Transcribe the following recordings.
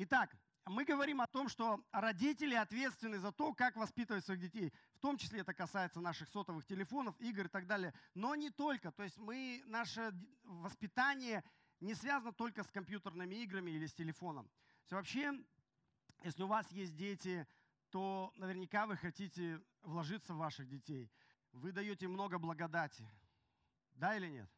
Итак, мы говорим о том, что родители ответственны за то, как воспитывать своих детей. В том числе это касается наших сотовых телефонов, игр и так далее. Но не только. То есть мы, наше воспитание не связано только с компьютерными играми или с телефоном. Все вообще, если у вас есть дети, то наверняка вы хотите вложиться в ваших детей. Вы даете много благодати. Да или нет?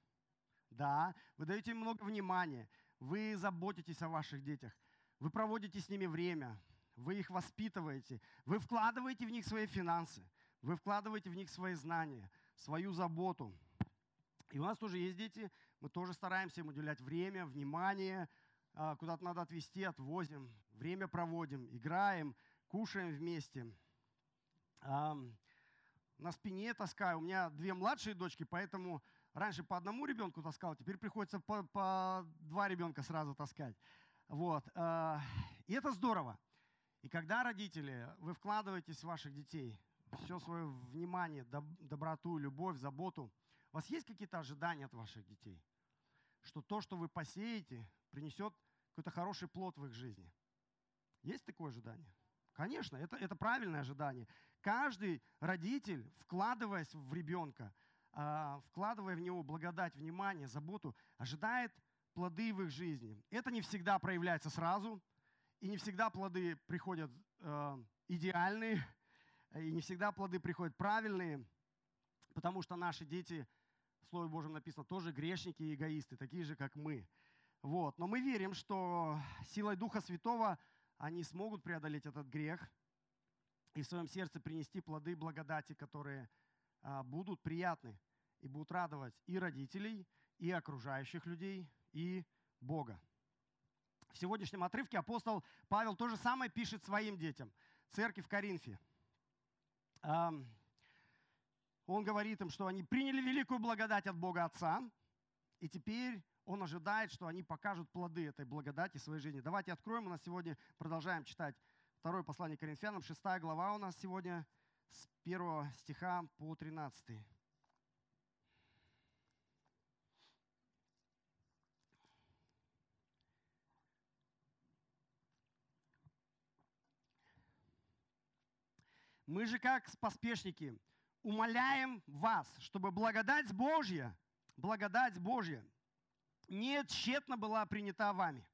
Да. Вы даете им много внимания. Вы заботитесь о ваших детях. Вы проводите с ними время. Вы их воспитываете. Вы вкладываете в них свои финансы. Вы вкладываете в них свои знания, свою заботу. И у нас тоже есть дети. Мы тоже стараемся им уделять время, внимание. А, куда-то надо отвезти, отвозим. Время проводим, играем, кушаем вместе. На спине таскаю. У меня две младшие дочки, поэтому раньше по одному ребенку таскал, теперь приходится по, по два ребенка сразу таскать. Вот. А, и это здорово. И когда родители, вы вкладываетесь в ваших детей, все свое внимание, доброту, любовь, заботу, у вас есть какие-то ожидания от ваших детей? Что то, что вы посеете, принесет какой-то хороший плод в их жизни? Есть такое ожидание? Конечно, это, это правильное ожидание. Каждый родитель, вкладываясь в ребенка, а, вкладывая в него благодать, внимание, заботу, ожидает плоды в их жизни. Это не всегда проявляется сразу, и не всегда плоды приходят э, идеальные, и не всегда плоды приходят правильные, потому что наши дети, в Слове Божьем написано, тоже грешники и эгоисты, такие же, как мы. Вот. Но мы верим, что силой Духа Святого они смогут преодолеть этот грех и в своем сердце принести плоды благодати, которые а, будут приятны и будут радовать и родителей, и окружающих людей, и Бога. В сегодняшнем отрывке апостол Павел то же самое пишет своим детям, церкви в Коринфе. Он говорит им, что они приняли великую благодать от Бога Отца, и теперь он ожидает, что они покажут плоды этой благодати в своей жизни. Давайте откроем, у нас сегодня продолжаем читать второе послание Коринфянам, шестая глава у нас сегодня с первого стиха по 13. Мы же как поспешники умоляем вас, чтобы благодать Божья, благодать Божья не тщетно была принята вами.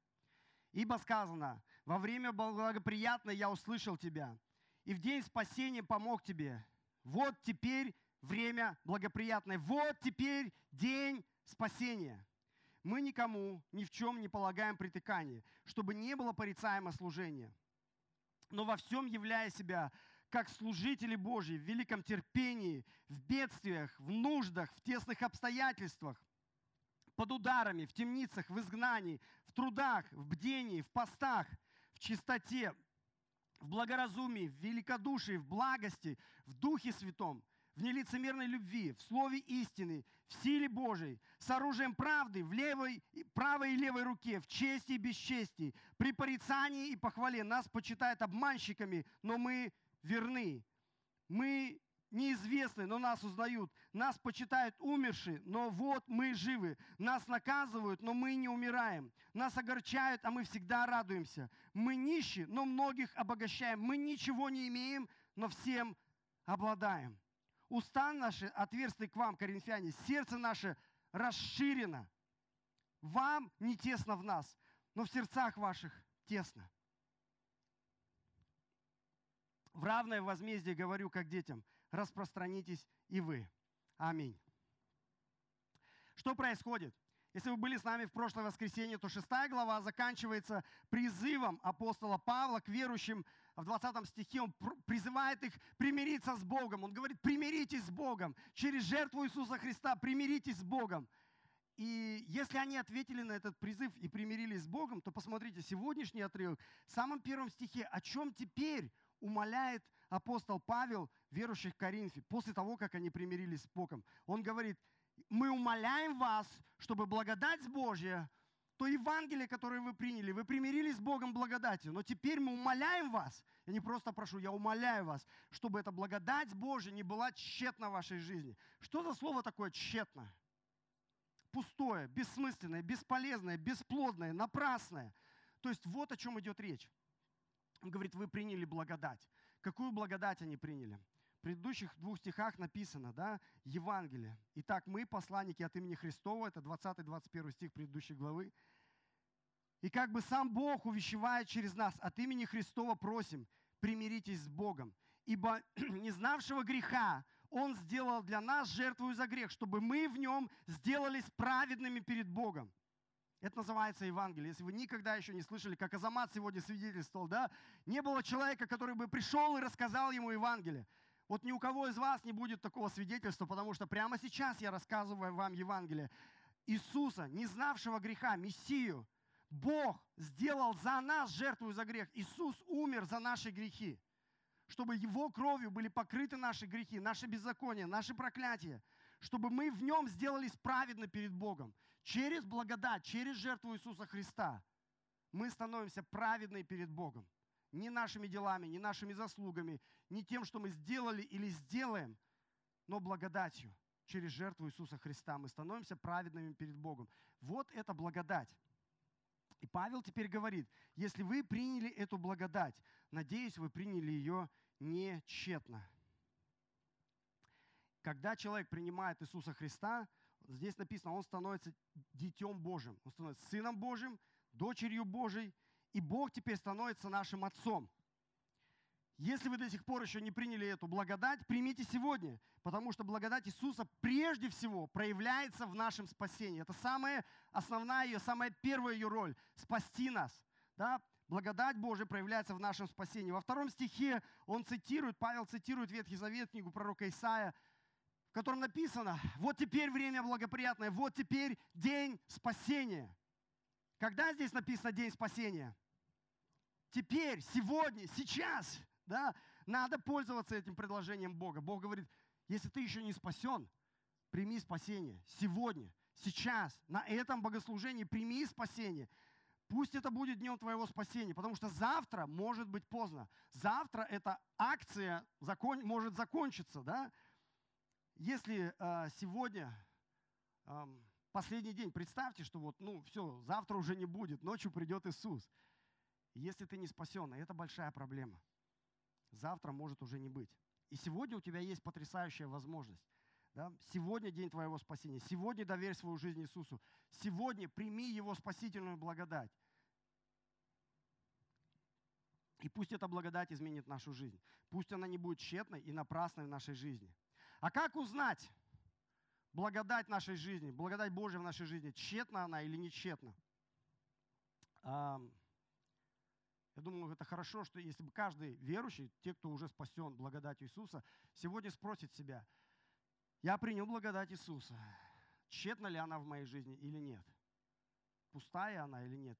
Ибо сказано, во время благоприятное я услышал тебя, и в день спасения помог тебе. Вот теперь время благоприятное, вот теперь день спасения. Мы никому ни в чем не полагаем притыкания, чтобы не было порицаемо служения. Но во всем являя себя как служители Божьи в великом терпении, в бедствиях, в нуждах, в тесных обстоятельствах, под ударами, в темницах, в изгнании, в трудах, в бдении, в постах, в чистоте, в благоразумии, в великодушии, в благости, в Духе Святом, в нелицемерной любви, в слове истины, в силе Божией, с оружием правды в левой, правой и левой руке, в чести и бесчестии, при порицании и похвале. Нас почитают обманщиками, но мы верны. Мы неизвестны, но нас узнают. Нас почитают умершие, но вот мы живы. Нас наказывают, но мы не умираем. Нас огорчают, а мы всегда радуемся. Мы нищие, но многих обогащаем. Мы ничего не имеем, но всем обладаем. Уста наши отверстия к вам, коринфяне, сердце наше расширено. Вам не тесно в нас, но в сердцах ваших тесно. В равное возмездие говорю, как детям, распространитесь и вы. Аминь. Что происходит? Если вы были с нами в прошлое воскресенье, то шестая глава заканчивается призывом апостола Павла к верующим. В 20 стихе он призывает их примириться с Богом. Он говорит, примиритесь с Богом. Через жертву Иисуса Христа примиритесь с Богом. И если они ответили на этот призыв и примирились с Богом, то посмотрите, сегодняшний отрывок, в самом первом стихе, о чем теперь умоляет апостол Павел верующих в Коринфе после того, как они примирились с Богом. Он говорит, мы умоляем вас, чтобы благодать Божья, то Евангелие, которое вы приняли, вы примирились с Богом благодатью, но теперь мы умоляем вас, я не просто прошу, я умоляю вас, чтобы эта благодать Божья не была тщетна в вашей жизни. Что за слово такое тщетно? Пустое, бессмысленное, бесполезное, бесплодное, напрасное – То есть вот о чем идет речь. Он говорит, вы приняли благодать. Какую благодать они приняли? В предыдущих двух стихах написано, да, Евангелие. Итак, мы, посланники от имени Христова, это 20-21 стих предыдущей главы, и как бы сам Бог увещевает через нас, от имени Христова просим, примиритесь с Богом. Ибо не знавшего греха Он сделал для нас жертву за грех, чтобы мы в нем сделались праведными перед Богом. Это называется Евангелие. Если вы никогда еще не слышали, как Азамат сегодня свидетельствовал, да, не было человека, который бы пришел и рассказал ему Евангелие. Вот ни у кого из вас не будет такого свидетельства, потому что прямо сейчас я рассказываю вам Евангелие. Иисуса, не знавшего греха, Мессию, Бог сделал за нас жертву за грех. Иисус умер за наши грехи, чтобы Его кровью были покрыты наши грехи, наши беззакония, наши проклятия, чтобы мы в Нем сделались праведны перед Богом. Через благодать, через жертву Иисуса Христа мы становимся праведны перед Богом. Не нашими делами, не нашими заслугами, не тем, что мы сделали или сделаем, но благодатью. Через жертву Иисуса Христа мы становимся праведными перед Богом. Вот это благодать. И Павел теперь говорит, если вы приняли эту благодать, надеюсь, вы приняли ее не тщетно. Когда человек принимает Иисуса Христа, здесь написано, он становится детем Божьим, он становится сыном Божьим, дочерью Божьей, и Бог теперь становится нашим отцом. Если вы до сих пор еще не приняли эту благодать, примите сегодня, потому что благодать Иисуса прежде всего проявляется в нашем спасении. Это самая основная ее, самая первая ее роль – спасти нас. Да? Благодать Божия проявляется в нашем спасении. Во втором стихе он цитирует, Павел цитирует Ветхий Завет, книгу пророка Исаия, котором написано, вот теперь время благоприятное, вот теперь день спасения. Когда здесь написано день спасения? Теперь, сегодня, сейчас. Да? Надо пользоваться этим предложением Бога. Бог говорит, если ты еще не спасен, прими спасение. Сегодня, сейчас, на этом богослужении прими спасение. Пусть это будет днем твоего спасения, потому что завтра может быть поздно. Завтра эта акция закон, может закончиться. Да? Если э, сегодня э, последний день, представьте, что вот, ну, все, завтра уже не будет, ночью придет Иисус. Если ты не спасен, это большая проблема. Завтра может уже не быть. И сегодня у тебя есть потрясающая возможность. Да? Сегодня день твоего спасения. Сегодня доверь свою жизнь Иисусу. Сегодня прими Его спасительную благодать. И пусть эта благодать изменит нашу жизнь. Пусть она не будет тщетной и напрасной в нашей жизни. А как узнать благодать нашей жизни, благодать Божья в нашей жизни, тщетна она или не тщетна? Я думаю, это хорошо, что если бы каждый верующий, те, кто уже спасен благодатью Иисуса, сегодня спросит себя, я принял благодать Иисуса, тщетна ли она в моей жизни или нет? Пустая она или нет?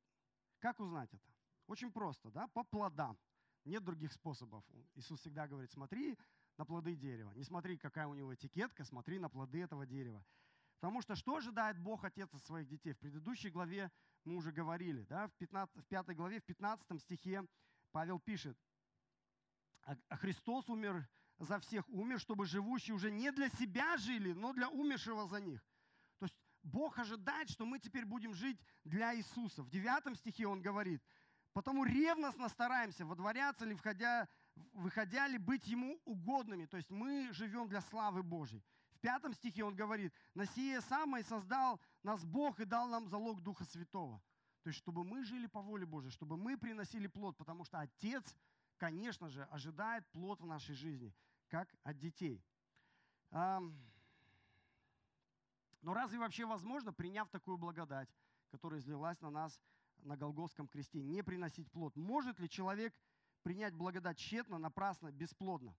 Как узнать это? Очень просто, да, по плодам. Нет других способов. Иисус всегда говорит, смотри на плоды дерева. Не смотри, какая у него этикетка, смотри на плоды этого дерева. Потому что что ожидает Бог Отец от своих детей? В предыдущей главе мы уже говорили, да, в, 15, в 5 главе, в 15 стихе Павел пишет, а Христос умер за всех, умер, чтобы живущие уже не для себя жили, но для умершего за них. То есть Бог ожидает, что мы теперь будем жить для Иисуса. В 9 стихе он говорит, потому ревностно стараемся, водворяться ли, входя выходя ли быть Ему угодными. То есть мы живем для славы Божьей. В пятом стихе он говорит, «На сие самое создал нас Бог и дал нам залог Духа Святого». То есть, чтобы мы жили по воле Божьей, чтобы мы приносили плод, потому что Отец, конечно же, ожидает плод в нашей жизни, как от детей. Но разве вообще возможно, приняв такую благодать, которая излилась на нас на Голгофском кресте, не приносить плод? Может ли человек принять благодать тщетно, напрасно, бесплодно?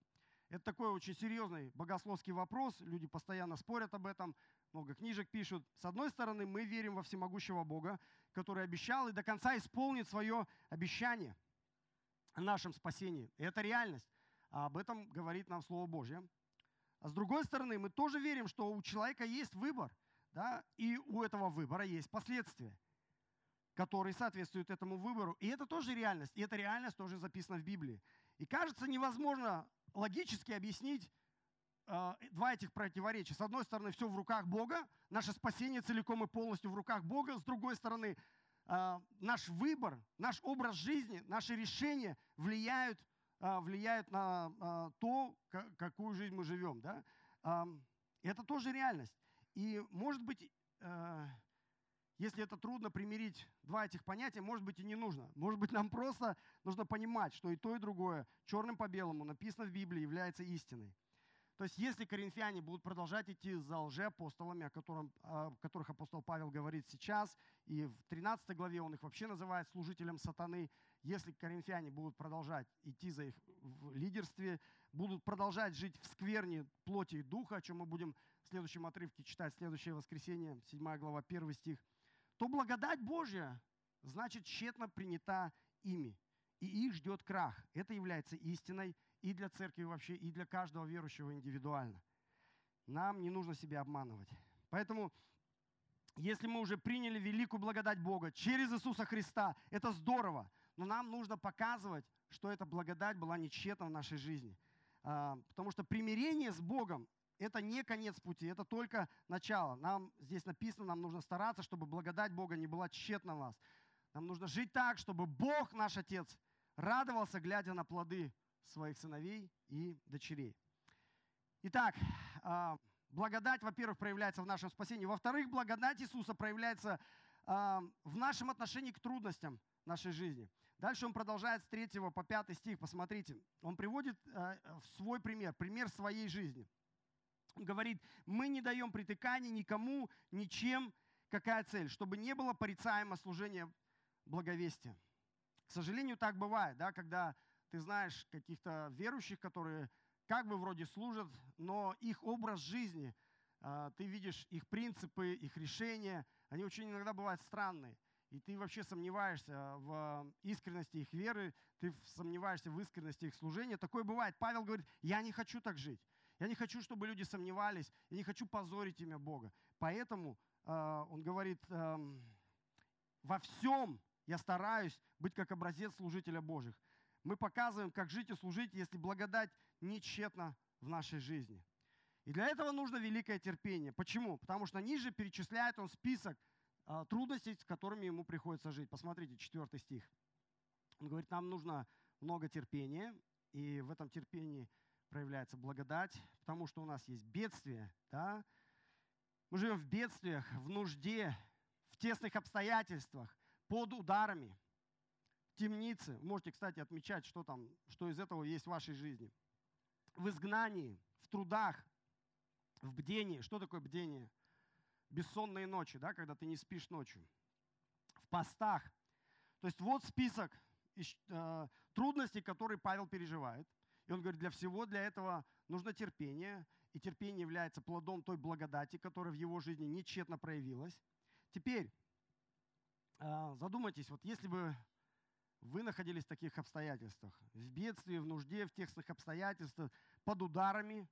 Это такой очень серьезный богословский вопрос. Люди постоянно спорят об этом, много книжек пишут. С одной стороны, мы верим во всемогущего Бога, который обещал и до конца исполнит свое обещание о нашем спасении. И это реальность. А об этом говорит нам Слово Божье. А с другой стороны, мы тоже верим, что у человека есть выбор, да, и у этого выбора есть последствия который соответствует этому выбору. И это тоже реальность. И эта реальность тоже записана в Библии. И кажется невозможно логически объяснить э, два этих противоречия. С одной стороны, все в руках Бога, наше спасение целиком и полностью в руках Бога. С другой стороны, а, наш выбор, наш образ жизни, наши решения влияют, а, влияют на а, то, какую жизнь мы живем. Да? Это тоже реальность. И, может быть, если это трудно примирить два этих понятия, может быть и не нужно. Может быть нам просто нужно понимать, что и то, и другое черным по белому написано в Библии является истиной. То есть если коринфяне будут продолжать идти за лжеапостолами, о, котором, о которых апостол Павел говорит сейчас, и в 13 главе он их вообще называет служителем сатаны, если коринфяне будут продолжать идти за их в лидерстве, будут продолжать жить в скверне плоти и духа, о чем мы будем в следующем отрывке читать следующее воскресенье, 7 глава, 1 стих, то благодать Божья, значит, тщетно принята ими, и их ждет крах. Это является истиной и для церкви вообще, и для каждого верующего индивидуально. Нам не нужно себя обманывать. Поэтому, если мы уже приняли великую благодать Бога через Иисуса Христа, это здорово, но нам нужно показывать, что эта благодать была не тщетна в нашей жизни. А, потому что примирение с Богом это не конец пути, это только начало. Нам здесь написано, нам нужно стараться, чтобы благодать Бога не была тщетна в нас. Нам нужно жить так, чтобы Бог, наш Отец, радовался, глядя на плоды своих сыновей и дочерей. Итак, а, благодать, во-первых, проявляется в нашем спасении. Во-вторых, благодать Иисуса проявляется а, в нашем отношении к трудностям нашей жизни. Дальше он продолжает с 3 по 5 стих. Посмотрите, он приводит а, свой пример, пример своей жизни – говорит, мы не даем притыканий никому, ничем. Какая цель? Чтобы не было порицаемо служения благовестия. К сожалению, так бывает, да, когда ты знаешь каких-то верующих, которые как бы вроде служат, но их образ жизни, а, ты видишь их принципы, их решения, они очень иногда бывают странные. И ты вообще сомневаешься в искренности их веры, ты сомневаешься в искренности их служения. Такое бывает. Павел говорит, я не хочу так жить. Я не хочу, чтобы люди сомневались, я не хочу позорить имя Бога. Поэтому э, он говорит, э, во всем я стараюсь быть как образец служителя Божьих. Мы показываем, как жить и служить, если благодать не тщетна в нашей жизни. И для этого нужно великое терпение. Почему? Потому что ниже перечисляет он список э, трудностей, с которыми ему приходится жить. Посмотрите, четвертый стих. Он говорит, нам нужно много терпения, и в этом терпении проявляется благодать, потому что у нас есть бедствие. Да? Мы живем в бедствиях, в нужде, в тесных обстоятельствах, под ударами, в темнице. Можете, кстати, отмечать, что там, что из этого есть в вашей жизни. В изгнании, в трудах, в бдении. Что такое бдение? Бессонные ночи, да, когда ты не спишь ночью. В постах. То есть вот список э, трудностей, которые Павел переживает. И он говорит, для всего для этого нужно терпение, и терпение является плодом той благодати, которая в его жизни нечетно проявилась. Теперь а, задумайтесь, вот если бы вы находились в таких обстоятельствах, в бедствии, в нужде, в тесных обстоятельствах, под ударами,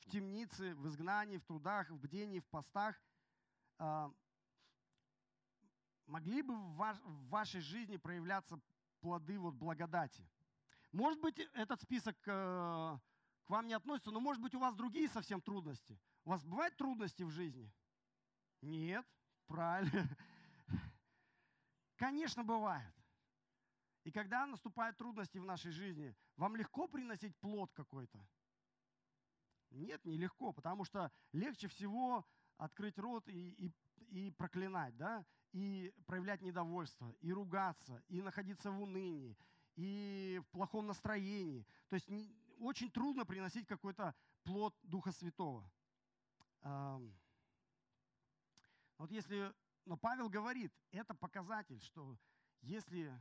в темнице, в изгнании, в трудах, в бдении, в постах, а, могли бы в вашей жизни проявляться плоды вот благодати – может быть, этот список э, к вам не относится, но может быть у вас другие совсем трудности. У вас бывают трудности в жизни? Нет, правильно. Конечно, бывает. И когда наступают трудности в нашей жизни, вам легко приносить плод какой-то? Нет, нелегко, потому что легче всего открыть рот и, и, и проклинать, да, и проявлять недовольство, и ругаться, и находиться в унынии, и в плохом настроении. То есть очень трудно приносить какой-то плод Духа Святого. Вот если, но Павел говорит, это показатель, что если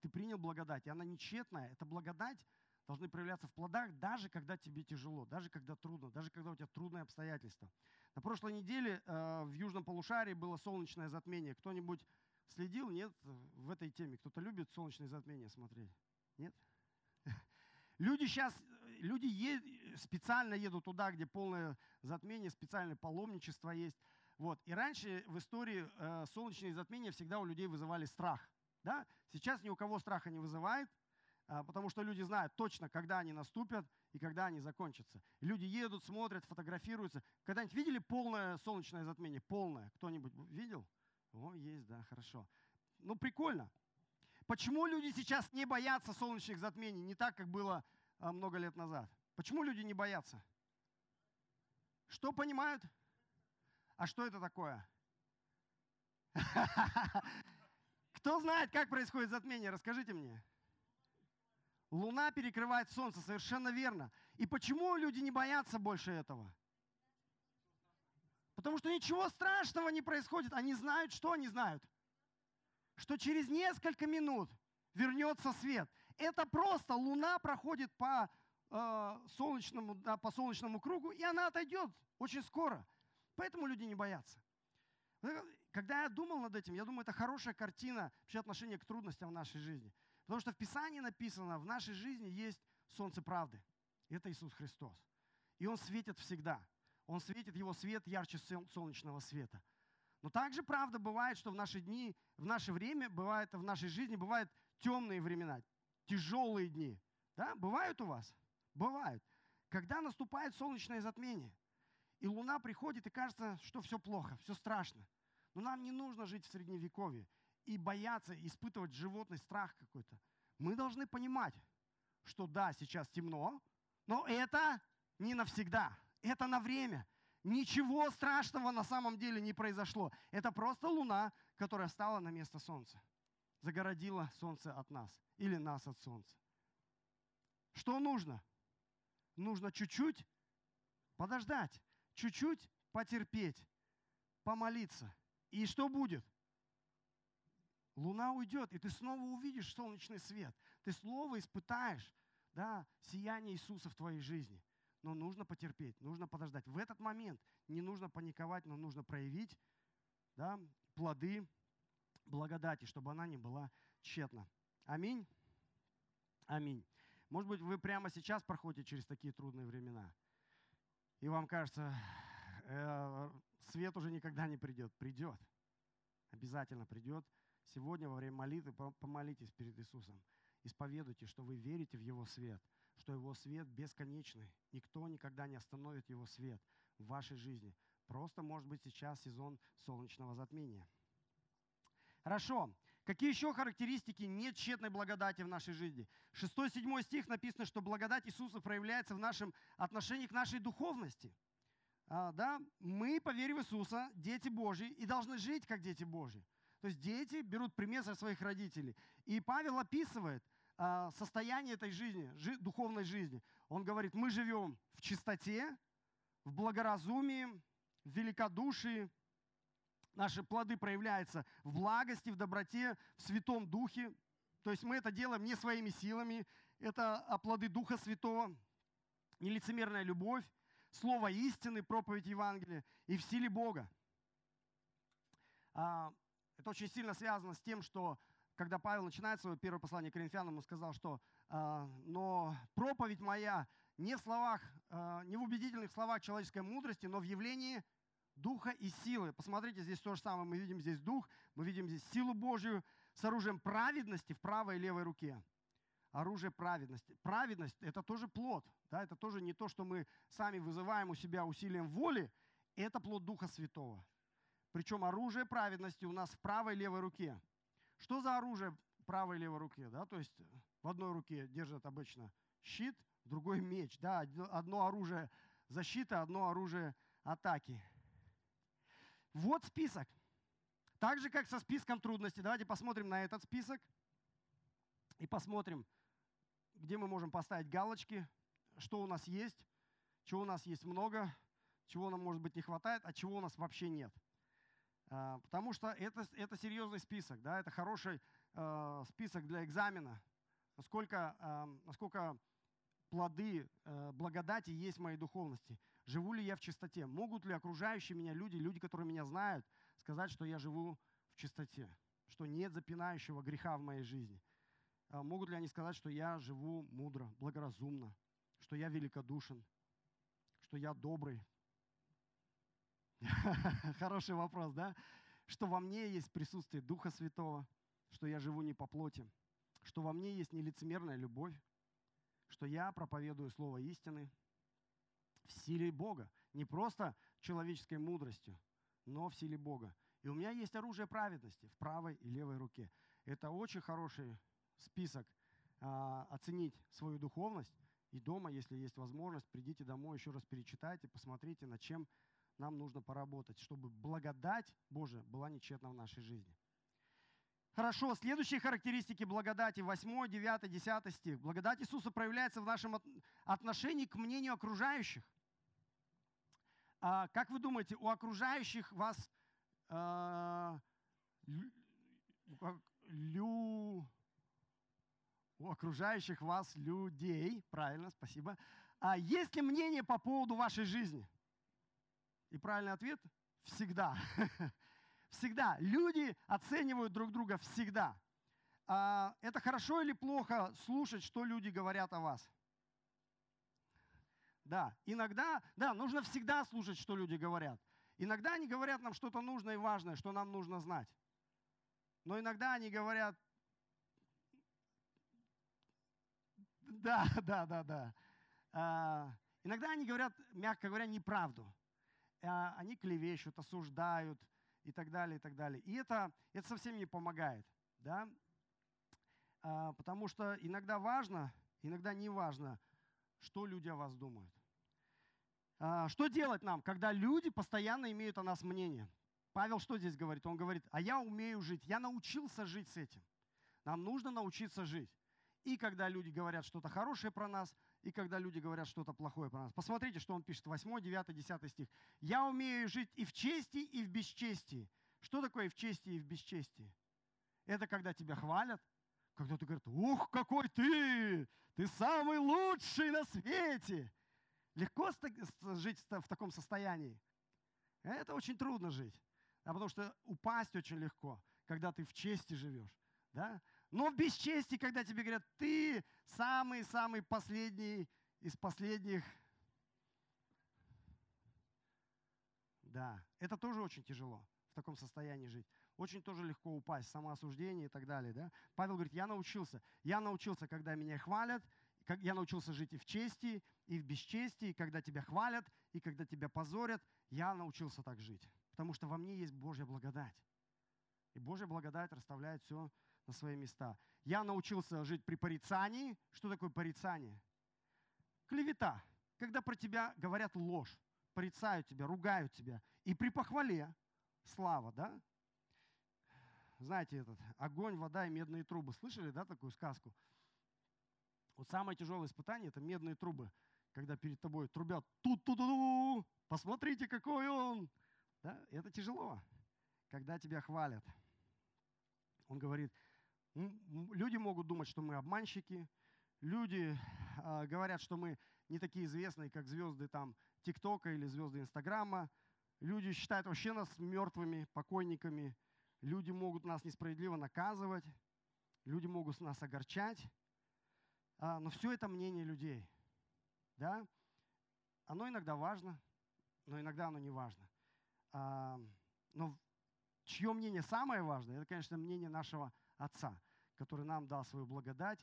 ты принял благодать, и она нечетная, эта благодать должны проявляться в плодах, даже когда тебе тяжело, даже когда трудно, даже когда у тебя трудные обстоятельства. На прошлой неделе э, в Южном полушарии было солнечное затмение. Кто-нибудь Следил, нет, в этой теме? Кто-то любит солнечные затмения смотреть? Нет? Люди сейчас, люди ед, специально едут туда, где полное затмение, специальное паломничество есть. Вот. И раньше в истории э, солнечные затмения всегда у людей вызывали страх. Да? Сейчас ни у кого страха не вызывает, э, потому что люди знают точно, когда они наступят и когда они закончатся. Люди едут, смотрят, фотографируются. Когда-нибудь видели полное солнечное затмение? Полное. Кто-нибудь видел? О, есть, да, хорошо. ну прикольно. Почему люди сейчас не боятся солнечных затмений, не так, как было а, много лет назад? Почему люди не боятся? Что понимают? А что это такое? Кто знает, как происходит затмение? Расскажите мне. Луна перекрывает Солнце, совершенно верно. И почему люди не боятся больше этого? Потому что ничего страшного не происходит. Они знают, что они знают? Что через несколько минут вернется свет. Это просто Луна проходит по, э, солнечному, да, по солнечному кругу, и она отойдет очень скоро. Поэтому люди не боятся. Когда я думал над этим, я думаю, это хорошая картина вообще отношения к трудностям в нашей жизни. Потому что в Писании написано, в нашей жизни есть солнце правды. Это Иисус Христос. И Он светит всегда. Он светит, Его свет ярче солнечного света. Но также правда бывает, что в наши дни, в наше время, бывает, в нашей жизни бывают темные времена, тяжелые дни. Да? Бывают у вас? Бывают. Когда наступает солнечное затмение, и луна приходит, и кажется, что все плохо, все страшно. Но нам не нужно жить в средневековье и бояться, испытывать животный страх какой-то. Мы должны понимать, что да, сейчас темно, но это не навсегда, это на время. Ничего страшного на самом деле не произошло. Это просто луна, которая стала на место солнца. Загородила солнце от нас или нас от солнца. Что нужно? Нужно чуть-чуть подождать, чуть-чуть потерпеть, помолиться. И что будет? Луна уйдет, и ты снова увидишь солнечный свет. Ты снова испытаешь да, сияние Иисуса в твоей жизни. Но нужно потерпеть, нужно подождать. В этот момент не нужно паниковать, но нужно проявить да, плоды благодати, чтобы она не была тщетна. Аминь. Аминь. Может быть, вы прямо сейчас проходите через такие трудные времена. И вам кажется, э, свет уже никогда не придет. Придет. Обязательно придет. Сегодня во время молитвы помолитесь перед Иисусом. Исповедуйте, что вы верите в Его свет, что Его свет бесконечный. Никто никогда не остановит Его свет в вашей жизни. Просто, может быть, сейчас сезон солнечного затмения. Хорошо. Какие еще характеристики нет тщетной благодати в нашей жизни? 6-7 стих написано, что благодать Иисуса проявляется в нашем отношении к нашей духовности. А, да? Мы, по в Иисуса, дети Божьи и должны жить как дети Божьи. То есть дети берут пример со своих родителей. И Павел описывает состояние этой жизни, жи, духовной жизни. Он говорит, мы живем в чистоте, в благоразумии, в великодушии, Наши плоды проявляются в благости, в доброте, в Святом Духе. То есть мы это делаем не своими силами, это а плоды Духа Святого, нелицемерная любовь, слово истины, проповедь Евангелия и в силе Бога. А, это очень сильно связано с тем, что когда Павел начинает свое первое послание к Коринфянам, он сказал, что а, «но проповедь моя не в словах, а, не в убедительных словах человеческой мудрости, но в явлении духа и силы. Посмотрите, здесь то же самое. Мы видим здесь дух, мы видим здесь силу Божью с оружием праведности в правой и левой руке. Оружие праведности. Праведность – это тоже плод. Да? Это тоже не то, что мы сами вызываем у себя усилием воли. Это плод Духа Святого. Причем оружие праведности у нас в правой и левой руке. Что за оружие правой и левой руке? Да? То есть в одной руке держат обычно щит, в другой меч. Да? Одно оружие защиты, одно оружие атаки. Вот список. Так же, как со списком трудностей. Давайте посмотрим на этот список и посмотрим, где мы можем поставить галочки, что у нас есть, чего у нас есть много, чего нам, может быть, не хватает, а чего у нас вообще нет. А, потому что это, это серьезный список, да, это хороший э, список для экзамена. Насколько, э, насколько плоды э, благодати есть в моей духовности. Живу ли я в чистоте? Могут ли окружающие меня люди, люди, которые меня знают, сказать, что я живу в чистоте, что нет запинающего греха в моей жизни? Э, могут ли они сказать, что я живу мудро, благоразумно, что я великодушен, что я добрый? Хороший вопрос, да? Что во мне есть присутствие Духа Святого, что я живу не по плоти, что во мне есть нелицемерная любовь, что я проповедую слово истины в силе Бога. Не просто человеческой мудростью, но в силе Бога. И у меня есть оружие праведности в правой и левой руке. Это очень хороший список а, оценить свою духовность. И дома, если есть возможность, придите домой, еще раз перечитайте, посмотрите, над чем нам нужно поработать, чтобы благодать Божия была нечетна в нашей жизни. Хорошо, следующие характеристики благодати, 8, 9, 10 стих. Благодать Иисуса проявляется в нашем отношении к мнению окружающих. А, как вы думаете, у окружающих вас а, лю, у окружающих вас людей, правильно, спасибо, а есть ли мнение по поводу вашей жизни? И правильный ответ – всегда. Всегда. Люди оценивают друг друга всегда. А это хорошо или плохо слушать, что люди говорят о вас? Да, иногда, да, нужно всегда слушать, что люди говорят. Иногда они говорят нам что-то нужное и важное, что нам нужно знать. Но иногда они говорят, да, да, да, да. А, иногда они говорят, мягко говоря, неправду. А, они клевещут, осуждают и так далее, и так далее. И это, это совсем не помогает, да? А, потому что иногда важно, иногда не важно, что люди о вас думают. А, что делать нам, когда люди постоянно имеют о нас мнение? Павел что здесь говорит? Он говорит, а я умею жить, я научился жить с этим. Нам нужно научиться жить. И когда люди говорят что-то хорошее про нас, и когда люди говорят что-то плохое про нас. Посмотрите, что он пишет, 8, 9, 10 стих. «Я умею жить и в чести, и в бесчестии». Что такое в чести, и в бесчестии? Это когда тебя хвалят, когда ты говоришь, ух, какой ты, ты самый лучший на свете. Легко жить в таком состоянии? Это очень трудно жить. А потому что упасть очень легко, когда ты в чести живешь. Да? Но в бесчестии, когда тебе говорят, ты самый-самый последний из последних. Да, это тоже очень тяжело в таком состоянии жить. Очень тоже легко упасть, самоосуждение и так далее. Да? Павел говорит, я научился. Я научился, когда меня хвалят, как я научился жить и в чести, и в бесчестии, когда тебя хвалят, и когда тебя позорят. Я научился так жить, потому что во мне есть Божья благодать. И Божья благодать расставляет все на свои места. Я научился жить при порицании. Что такое порицание? Клевета. Когда про тебя говорят ложь, порицают тебя, ругают тебя. И при похвале слава, да? Знаете, этот огонь, вода и медные трубы. Слышали, да, такую сказку? Вот самое тяжелое испытание – это медные трубы. Когда перед тобой трубят тут ту ту посмотрите, какой он. Да? Это тяжело, когда тебя хвалят. Он говорит, Люди могут думать, что мы обманщики. Люди э, говорят, что мы не такие известные, как звезды там ТикТока или звезды Инстаграма. Люди считают вообще нас мертвыми, покойниками. Люди могут нас несправедливо наказывать. Люди могут нас огорчать. А, но все это мнение людей. Да? Оно иногда важно, но иногда оно не важно. А, но чье мнение самое важное, это, конечно, мнение нашего Отца, который нам дал свою благодать,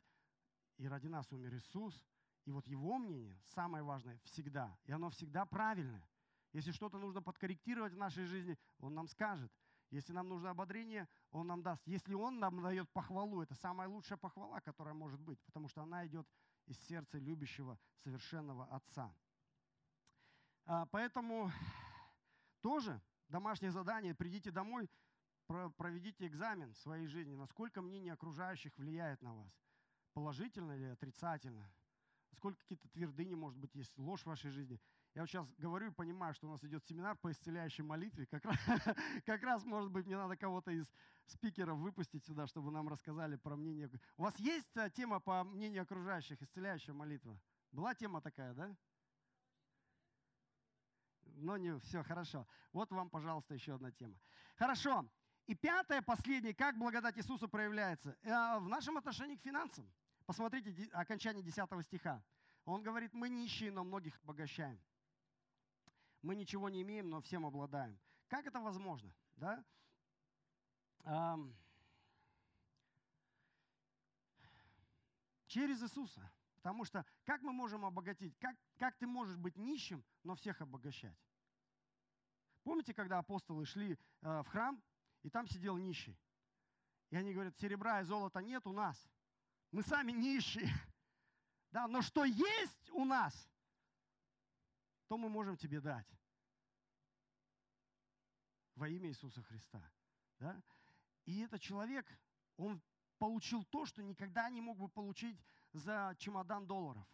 и ради нас умер Иисус. И вот Его мнение самое важное всегда, и оно всегда правильное. Если что-то нужно подкорректировать в нашей жизни, Он нам скажет. Если нам нужно ободрение, Он нам даст. Если Он нам дает похвалу, это самая лучшая похвала, которая может быть, потому что она идет из сердца любящего, совершенного Отца. А, поэтому тоже домашнее задание, придите домой, проведите экзамен в своей жизни, насколько мнение окружающих влияет на вас. Положительно или отрицательно. Сколько какие-то твердыни, может быть, есть ложь в вашей жизни. Я вот сейчас говорю и понимаю, что у нас идет семинар по исцеляющей молитве. Как раз, как раз, может быть, мне надо кого-то из спикеров выпустить сюда, чтобы нам рассказали про мнение. У вас есть э, тема по мнению окружающих, исцеляющая молитва? Была тема такая, да? Но не все, хорошо. Вот вам, пожалуйста, еще одна тема. Хорошо. И пятое, последнее, как благодать Иисуса проявляется? Э, в нашем отношении к финансам. Посмотрите окончание 10 стиха. Он говорит, мы нищие, но многих обогащаем. Мы ничего не имеем, но всем обладаем. Как это возможно? Да? Через Иисуса. Потому что как мы можем обогатить? Как, как ты можешь быть нищим, но всех обогащать? Помните, когда апостолы шли э, в храм, и там сидел нищий? И они говорят, серебра и золота нет у нас. Мы сами нищие. Да, но что есть у нас, то мы можем тебе дать. Во имя Иисуса Христа. Да? И этот человек, он получил то, что никогда не мог бы получить за чемодан долларов.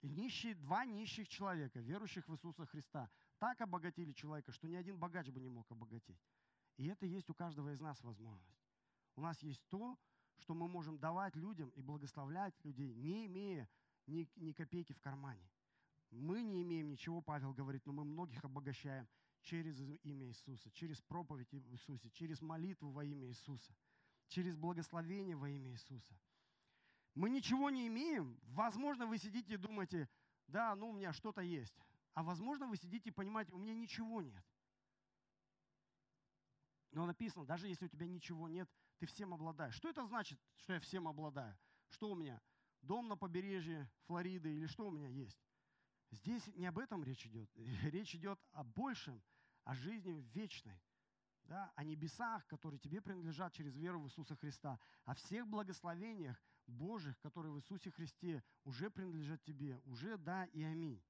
И нищие, два нищих человека, верующих в Иисуса Христа, так обогатили человека, что ни один богач бы не мог обогатить. И это есть у каждого из нас возможность. У нас есть то, что мы можем давать людям и благословлять людей, не имея ни, ни копейки в кармане. Мы не имеем ничего, Павел говорит, но мы многих обогащаем через имя Иисуса, через проповедь Иисуса, через молитву во имя Иисуса, через благословение во имя Иисуса. Мы ничего не имеем. Возможно, вы сидите и думаете, да, ну у меня что-то есть. А возможно, вы сидите и понимаете, у меня ничего нет. Но написано, даже если у тебя ничего нет, ты всем обладаешь. Что это значит, что я всем обладаю? Что у меня? Дом на побережье Флориды или что у меня есть? Здесь не об этом речь идет. Речь идет о большем, о жизни вечной, да, о небесах, которые тебе принадлежат через веру в Иисуса Христа, о всех благословениях Божьих, которые в Иисусе Христе уже принадлежат тебе, уже да и аминь.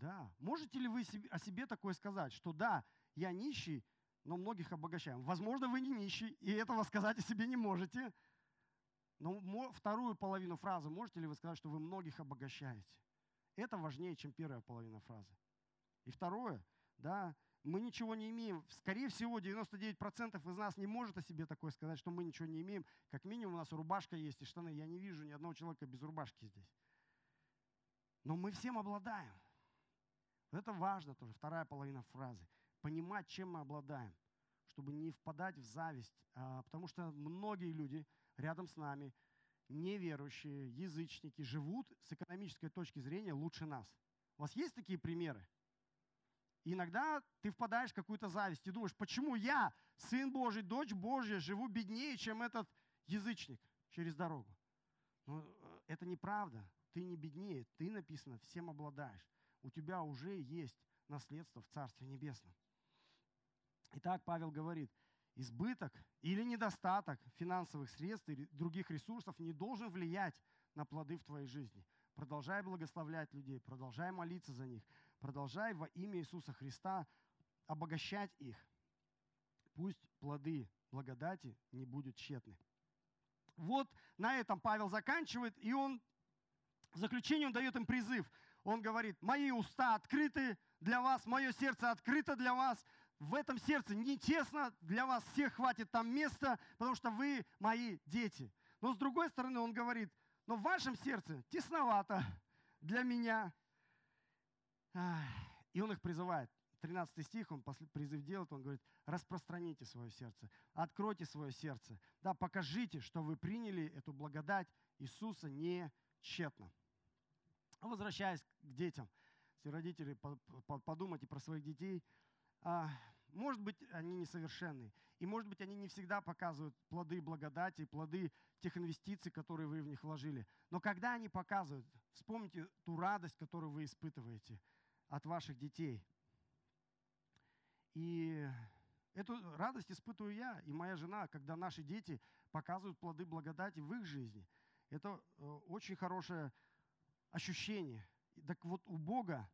Да. Можете ли вы о себе такое сказать, что да, я нищий, но многих обогащаем? Возможно, вы не нищий, и этого сказать о себе не можете. Но вторую половину фразы можете ли вы сказать, что вы многих обогащаете? Это важнее, чем первая половина фразы. И второе, да, мы ничего не имеем. Скорее всего, 99% из нас не может о себе такое сказать, что мы ничего не имеем. Как минимум у нас рубашка есть и штаны. Я не вижу ни одного человека без рубашки здесь. Но мы всем обладаем. Это важно тоже, вторая половина фразы. Понимать, чем мы обладаем, чтобы не впадать в зависть. А, потому что многие люди рядом с нами, неверующие, язычники, живут с экономической точки зрения лучше нас. У вас есть такие примеры? И иногда ты впадаешь в какую-то зависть и думаешь, почему я, сын Божий, дочь Божья, живу беднее, чем этот язычник через дорогу. Но э, это неправда. Ты не беднее, ты написано, всем обладаешь. У тебя уже есть наследство в Царстве Небесном. Итак, Павел говорит, избыток или недостаток финансовых средств и других ресурсов не должен влиять на плоды в твоей жизни. Продолжай благословлять людей, продолжай молиться за них, продолжай во имя Иисуса Христа обогащать их. Пусть плоды благодати не будут тщетны. Вот на этом Павел заканчивает, и он в заключение он дает им призыв. Он говорит, мои уста открыты для вас, мое сердце открыто для вас, в этом сердце не тесно, для вас всех хватит там места, потому что вы мои дети. Но с другой стороны, он говорит, но в вашем сердце тесновато для меня. И он их призывает. 13 стих, он призыв делает, он говорит, распространите свое сердце, откройте свое сердце, да, покажите, что вы приняли эту благодать Иисуса не тщетно. Возвращаясь к детям, если родители подумайте про своих детей, а, может быть, они несовершенны. И может быть, они не всегда показывают плоды благодати, плоды тех инвестиций, которые вы в них вложили. Но когда они показывают, вспомните ту радость, которую вы испытываете от ваших детей. И эту радость испытываю я и моя жена, когда наши дети показывают плоды благодати в их жизни. Это э, очень хорошее ощущение. Так вот у Бога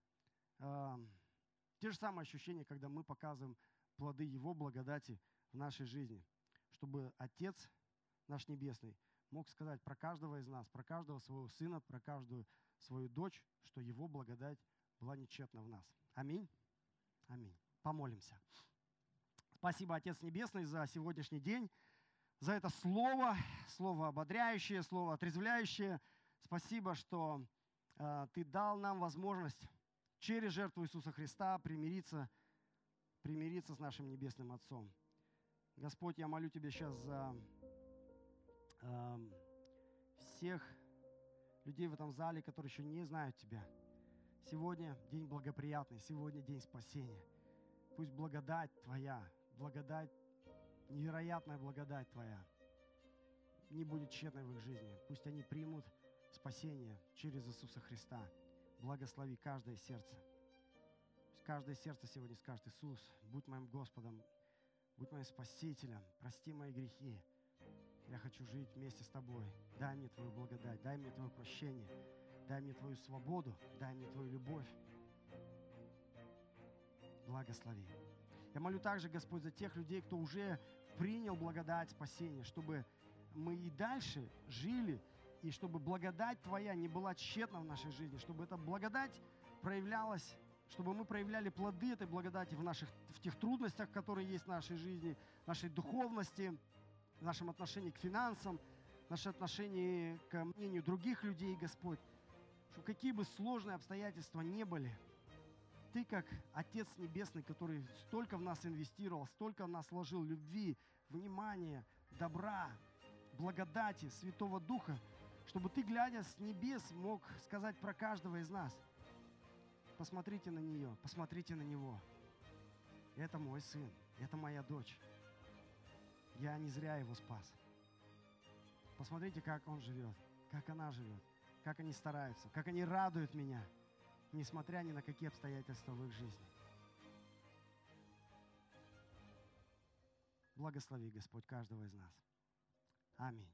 те же самые ощущения, когда мы показываем плоды Его благодати в нашей жизни, чтобы Отец наш Небесный мог сказать про каждого из нас, про каждого своего сына, про каждую свою дочь, что Его благодать была нечетна в нас. Аминь. Аминь. Помолимся. Спасибо, Отец Небесный, за сегодняшний день, за это слово, слово ободряющее, слово отрезвляющее. Спасибо, что э, Ты дал нам возможность через жертву Иисуса Христа примириться, примириться с нашим Небесным Отцом. Господь, я молю Тебя сейчас за э, всех людей в этом зале, которые еще не знают Тебя. Сегодня день благоприятный, сегодня день спасения. Пусть благодать Твоя, благодать, невероятная благодать Твоя не будет тщетной в их жизни. Пусть они примут спасение через Иисуса Христа. Благослови каждое сердце. Каждое сердце сегодня скажет, Иисус, будь моим Господом, будь моим Спасителем, прости мои грехи. Я хочу жить вместе с Тобой. Дай мне Твою благодать, дай мне Твое прощение, дай мне Твою свободу, дай мне Твою любовь. Благослови. Я молю также, Господь, за тех людей, кто уже принял благодать спасения, чтобы мы и дальше жили, и чтобы благодать Твоя не была тщетна в нашей жизни, чтобы эта благодать проявлялась, чтобы мы проявляли плоды этой благодати в, наших, в тех трудностях, которые есть в нашей жизни, нашей духовности, в нашем отношении к финансам, наше отношение к мнению других людей, Господь. Что какие бы сложные обстоятельства не были, Ты как Отец Небесный, который столько в нас инвестировал, столько в нас вложил любви, внимания, добра, благодати, Святого Духа, чтобы Ты, глядя с небес, мог сказать про каждого из нас. Посмотрите на нее, посмотрите на него. Это мой сын, это моя дочь. Я не зря его спас. Посмотрите, как он живет, как она живет, как они стараются, как они радуют меня, несмотря ни на какие обстоятельства в их жизни. Благослови, Господь, каждого из нас. Аминь.